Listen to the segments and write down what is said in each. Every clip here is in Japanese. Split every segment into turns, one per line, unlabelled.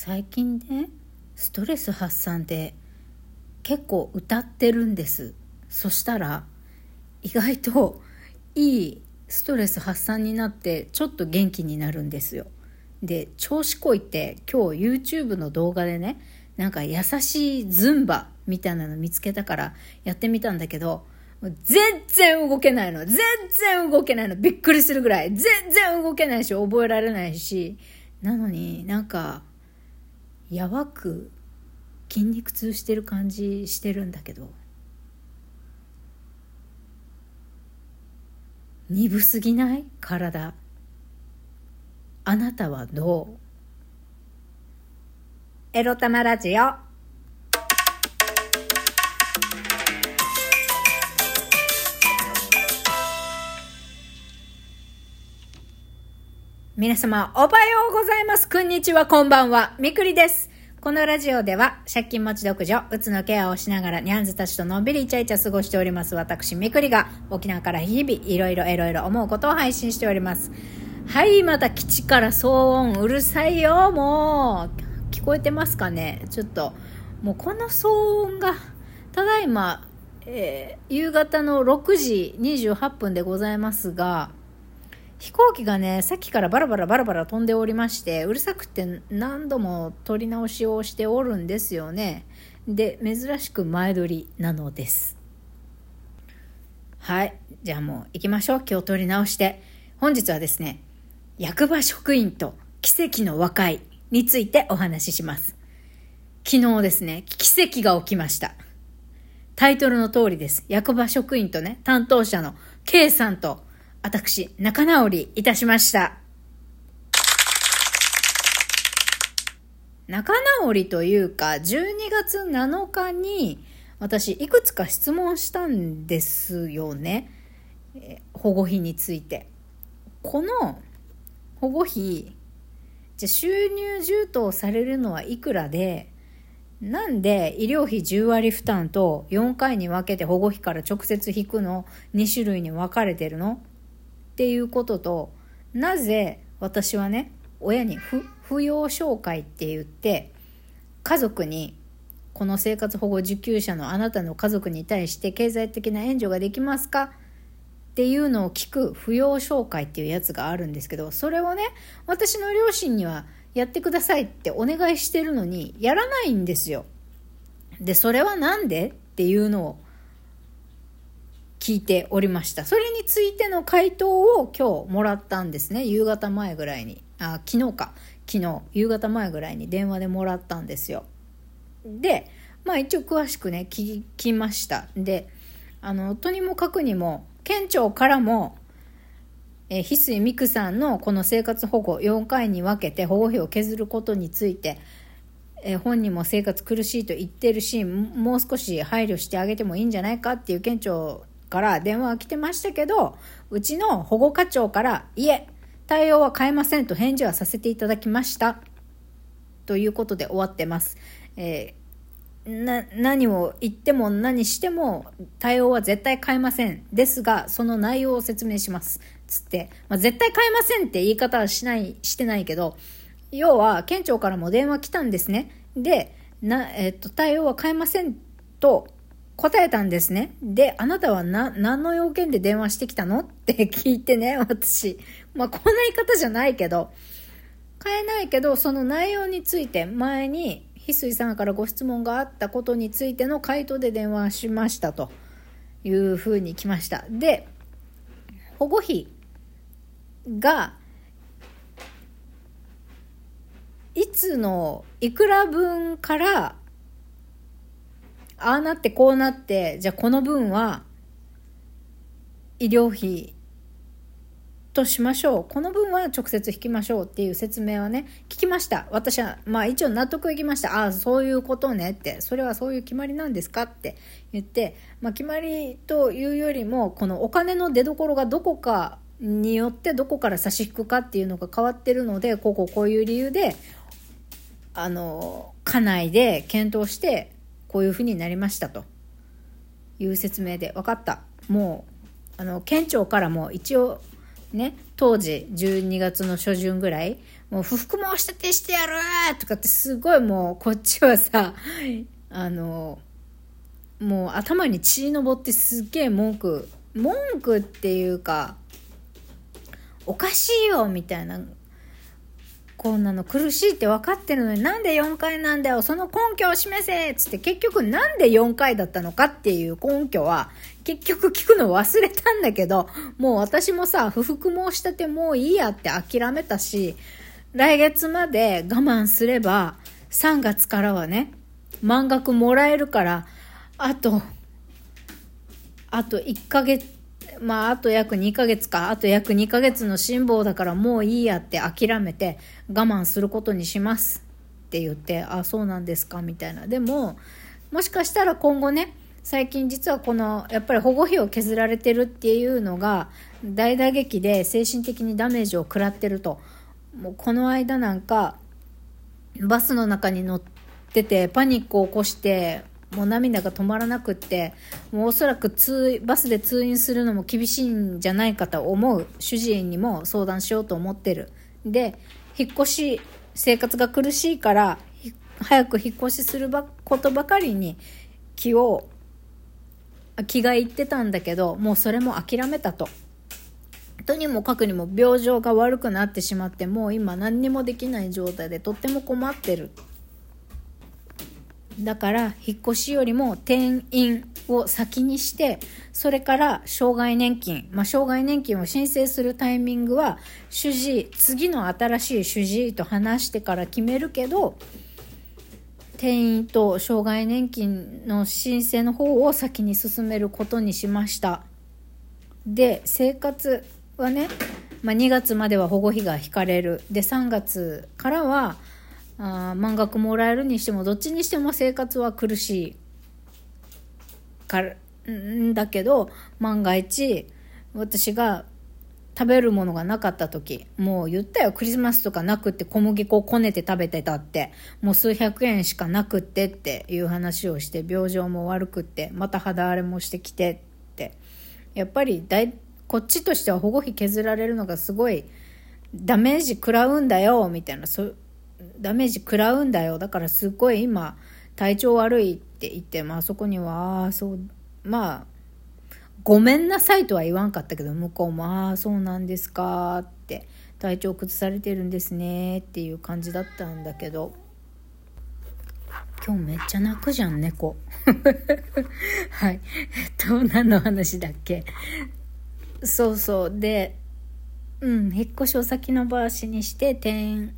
最近ねストレス発散で結構歌ってるんですそしたら意外といいストレス発散になってちょっと元気になるんですよで調子こいて今日 YouTube の動画でねなんか優しいズンバみたいなの見つけたからやってみたんだけど全然動けないの。全然動けないの。びっくりするぐらい。全然動けないし、覚えられないし。なのになんか、やばく筋肉痛してる感じしてるんだけど。鈍すぎない？体。あなたはどう？エロ玉ラジオ。皆様、おはようございます。こんにちは、こんばんは。みくりです。このラジオでは、借金持ち独女、うつのケアをしながら、ニャンズたちとのんびりイチャイチャ過ごしております。私、みくりが、沖縄から日々、いろいろいろいろ思うことを配信しております。はい、また基地から騒音、うるさいよ、もう。聞こえてますかね？ちょっと、もうこの騒音が、ただいま、えー、夕方の6時28分でございますが、飛行機がね、さっきからバラバラバラバラ飛んでおりまして、うるさくて何度も撮り直しをしておるんですよね。で、珍しく前撮りなのです。はい。じゃあもう行きましょう。今日撮り直して。本日はですね、役場職員と奇跡の和解についてお話しします。昨日ですね、奇跡が起きました。タイトルの通りです。役場職員とね、担当者の K さんと私、仲直りいたしました。仲直りというか、12月7日に私いくつか質問したんですよね。保護費について。この保護費、じゃ収入充当されるのはいくらで、なんで医療費10割負担と4回に分けて保護費から直接引くの？2種類に分かれてるの？っていうこととなぜ私はね親に扶養紹介って言って家族にこの生活保護受給者のあなたの家族に対して経済的な援助ができますか？っていうのを聞く扶養紹介っていうやつがあるんですけどそれをね私の両親にはやってくださいってお願いしてるのにやらないんですよ。でそれは何で？っていうのを聞いておりました。それについての回答を今日もらったんですね。夕方前ぐらいに。あ、昨日か。昨日、夕方前ぐらいに電話でもらったんですよ。で、まあ一応詳しくね、聞きました。で、あの、とにもかくにも、県庁からも、え翡翠美久さんのこの生活保護4回に分けて保護費を削ることについて、え本人も生活苦しいと言ってるしもう少し配慮してあげてもいいんじゃないかっていう県庁から電話が来てましたけど、うちの保護課長から、いえ、対応は変えませんと返事はさせていただきました。ということで終わってます。えー、な、何を言っても何しても対応は絶対変えません。ですが、その内容を説明します。つって、まあ、絶対変えませんって言い方はしない、してないけど、要は、県庁からも電話来たんですね。で、な、えっ、と、対応は変えませんと答えたんですね。で、あなたはな、何の要件で電話してきたの？って聞いてね、私。まあ、こんな言い方じゃないけど、変えないけど、その内容について前に、翡翠さんからご質問があったことについての回答で電話しましたというふうに来ました。で、保護費が、いつのいくら分からああなってこうなって、じゃあこの分は医療費としましょう。この分は直接引きましょうっていう説明はね、聞きました。私は、まあ一応納得いきました。ああ、そういうことねって、それはそういう決まりなんですかって言って、まあ決まりというよりも、このお金の出所がどこかによってどこから差し引くかっていうのが変わってるので、こここういう理由で、あの、家内で検討して、こういうふうになりましたと。いう説明で分かった。もうあの県庁からも一応ね当時12月の初旬ぐらいもう不服申し立てしてやるとかってすごいもうこっちはさ、あの、もう頭に血のぼってすっげえ文句、文句っていうか、おかしいよみたいなこんなの苦しいって分かってるのになんで4回なんだよその根拠を示せっつって結局なんで4回だったのかっていう根拠は結局聞くの忘れたんだけどもう私もさ不服申し立てもういいやって諦めたし来月まで我慢すれば3月からはね満額もらえるからあとあと1ヶ月まあ、あと約2ヶ月か、あと約2ヶ月の辛抱だからもういいやって諦めて我慢することにしますって言って、あ、そうなんですかみたいな。でも、もしかしたら今後ね、最近実はこの、やっぱり保護費を削られてるっていうのが大打撃で精神的にダメージを食らってると。もうこの間なんか、バスの中に乗っててパニックを起こしてもう涙が止まらなくってもうおそらく通バスで通院するのも厳しいんじゃないかと思う。主治医にも相談しようと思ってる。で引っ越し生活が苦しいから早く引っ越しすることばかりに気を気がいってたんだけどもうそれも諦めたと。とにもかくにも病状が悪くなってしまってもう今何にもできない状態でとっても困ってる。だから引っ越しよりも転院を先にしてそれから障害年金、まあ、障害年金を申請するタイミングは主治医次の新しい主治医と話してから決めるけど転院と障害年金の申請の方を先に進めることにしました。で生活はね、まあ、2月までは保護費が引かれる。で3月からはあ満額もらえるにしてもどっちにしても生活は苦しいからんだけど万が一私が食べるものがなかった時もう言ったよ。クリスマスとかなくって小麦粉をこねて食べてたって。もう数百円しかなくってっていう話をして病状も悪くってまた肌荒れもしてきてって。やっぱりだいこっちとしては保護費削られるのがすごいダメージ食らうんだよみたいな。そダメージ食らうんだよだからすっごい今体調悪いって言って、まあそこには、ああ、そう、まあ、ごめんなさいとは言わんかったけど、向こうも、ああ、そうなんですかって、体調崩されてるんですねっていう感じだったんだけど、今日めっちゃ泣くじゃん、猫。はい。えっと、何の話だっけ？そうそう。で、うん、引っ越しを先延ばしにして、転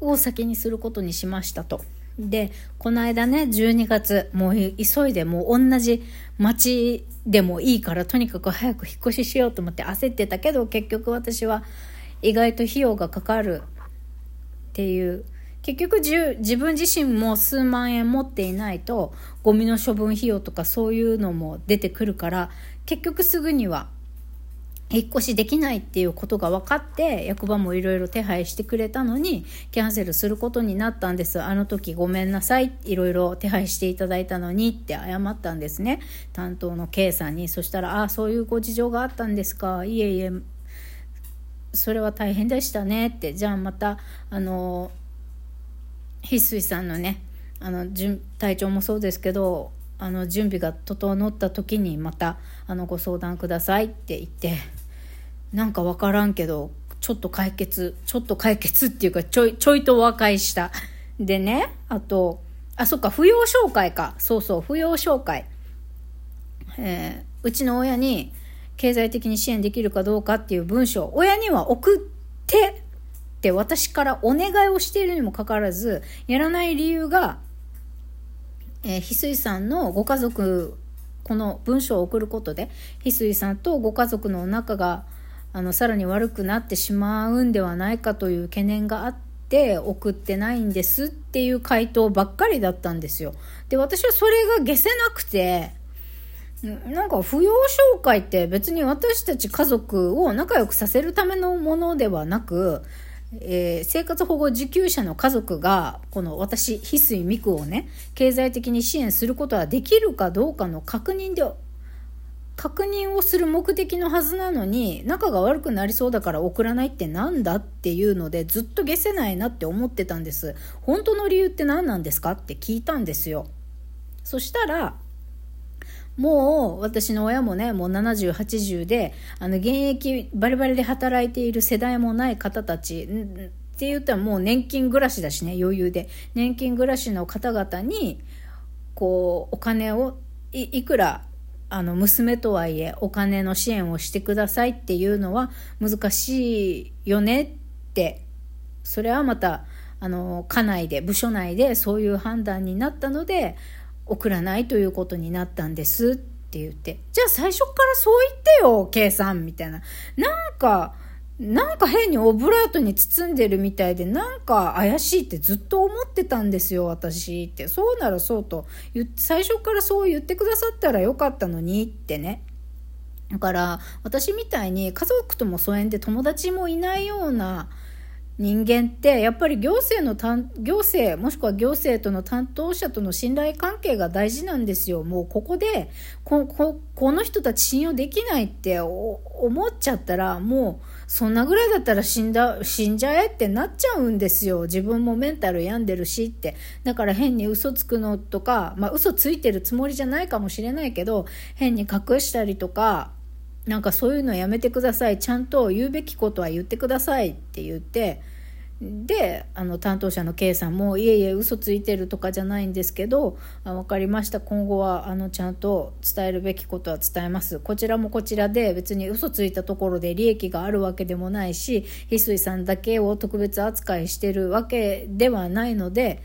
を先にすることにしましたと。で、この間ね、12月、もう急いで、もう同じ町でもいいから、とにかく早く引っ越ししようと思って焦ってたけど、結局私は意外と費用がかかるっていう、結局自分自身も数万円持っていないと、ゴミの処分費用とかそういうのも出てくるから、結局すぐには引っ越しできないっていうことが分かって役場もいろいろ手配してくれたのにキャンセルすることになったんです。あの時ごめんなさい。いろいろ手配していただいたのにって謝ったんですね。担当の K さんに。そしたら「ああそういうご事情があったんですか。いえいえ。それは大変でしたね」って。じゃあまたあの翡翠さんのねあの体調もそうですけどあの準備が整った時にまたあのご相談くださいって言ってなんか分からんけどちょっと解決ちょっと解決っていうかちょいちょいと和解した。でねあとあそっか扶養紹介か。そうそう扶養紹介。えー、うちの親に経済的に支援できるかどうかっていう文章。親には送ってって私からお願いをしているにもかかわらずやらない理由がえー、翡翠さんのご家族この文章を送ることで翡翠さんとご家族の仲があのさらに悪くなってしまうんではないかという懸念があって送ってないんですっていう回答ばっかりだったんですよ。で私はそれが消せなくてなんか扶養紹介って別に私たち家族を仲良くさせるためのものではなくえー、生活保護受給者の家族がこの私翡翠美久をね経済的に支援することはできるかどうかの確認で確認をする目的のはずなのに仲が悪くなりそうだから送らないってなんだっていうのでずっと消せないなって思ってたんです。本当の理由って何なんですかって聞いたんですよ。そしたらもう私の親もねもう70、80であの現役バリバリで働いている世代もない方たちって言ったらもう年金暮らしだしね余裕で。年金暮らしの方々にこうお金をいくらあの娘とはいえお金の支援をしてくださいっていうのは難しいよねってそれはまたあの家内で部署内でそういう判断になったので送らないということになったんですって言って、じゃあ最初からそう言ってよ、K さんみたいな。なんか、なんか変にオブラートに包んでるみたいで、なんか怪しいってずっと思ってたんですよ、私って。そうならそうと。最初からそう言ってくださったらよかったのにってね。だから、私みたいに家族とも疎遠で友達もいないような、人間ってやっぱり行政の行政もしくは行政との担当者との信頼関係が大事なんですよもうここでこここの人たち信用できないって思っちゃったらもうそんなぐらいだったら死んだ死んじゃえってなっちゃうんですよ。自分もメンタル病んでるしって。だから変に嘘つくのとかまあ嘘ついてるつもりじゃないかもしれないけど変に隠したりとかなんかそういうのやめてください。ちゃんと言うべきことは言ってくださいって言ってであの担当者の K さんもいえいえ嘘ついてるとかじゃないんですけどあ分かりました。今後はあのちゃんと伝えるべきことは伝えます。こちらもこちらで別に嘘ついたところで利益があるわけでもないし翡翠さんだけを特別扱いしてるわけではないので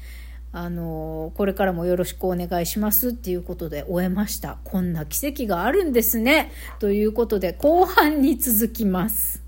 あのこれからもよろしくお願いしますっていうことで終えました。こんな奇跡があるんですね。ということで後半に続きます。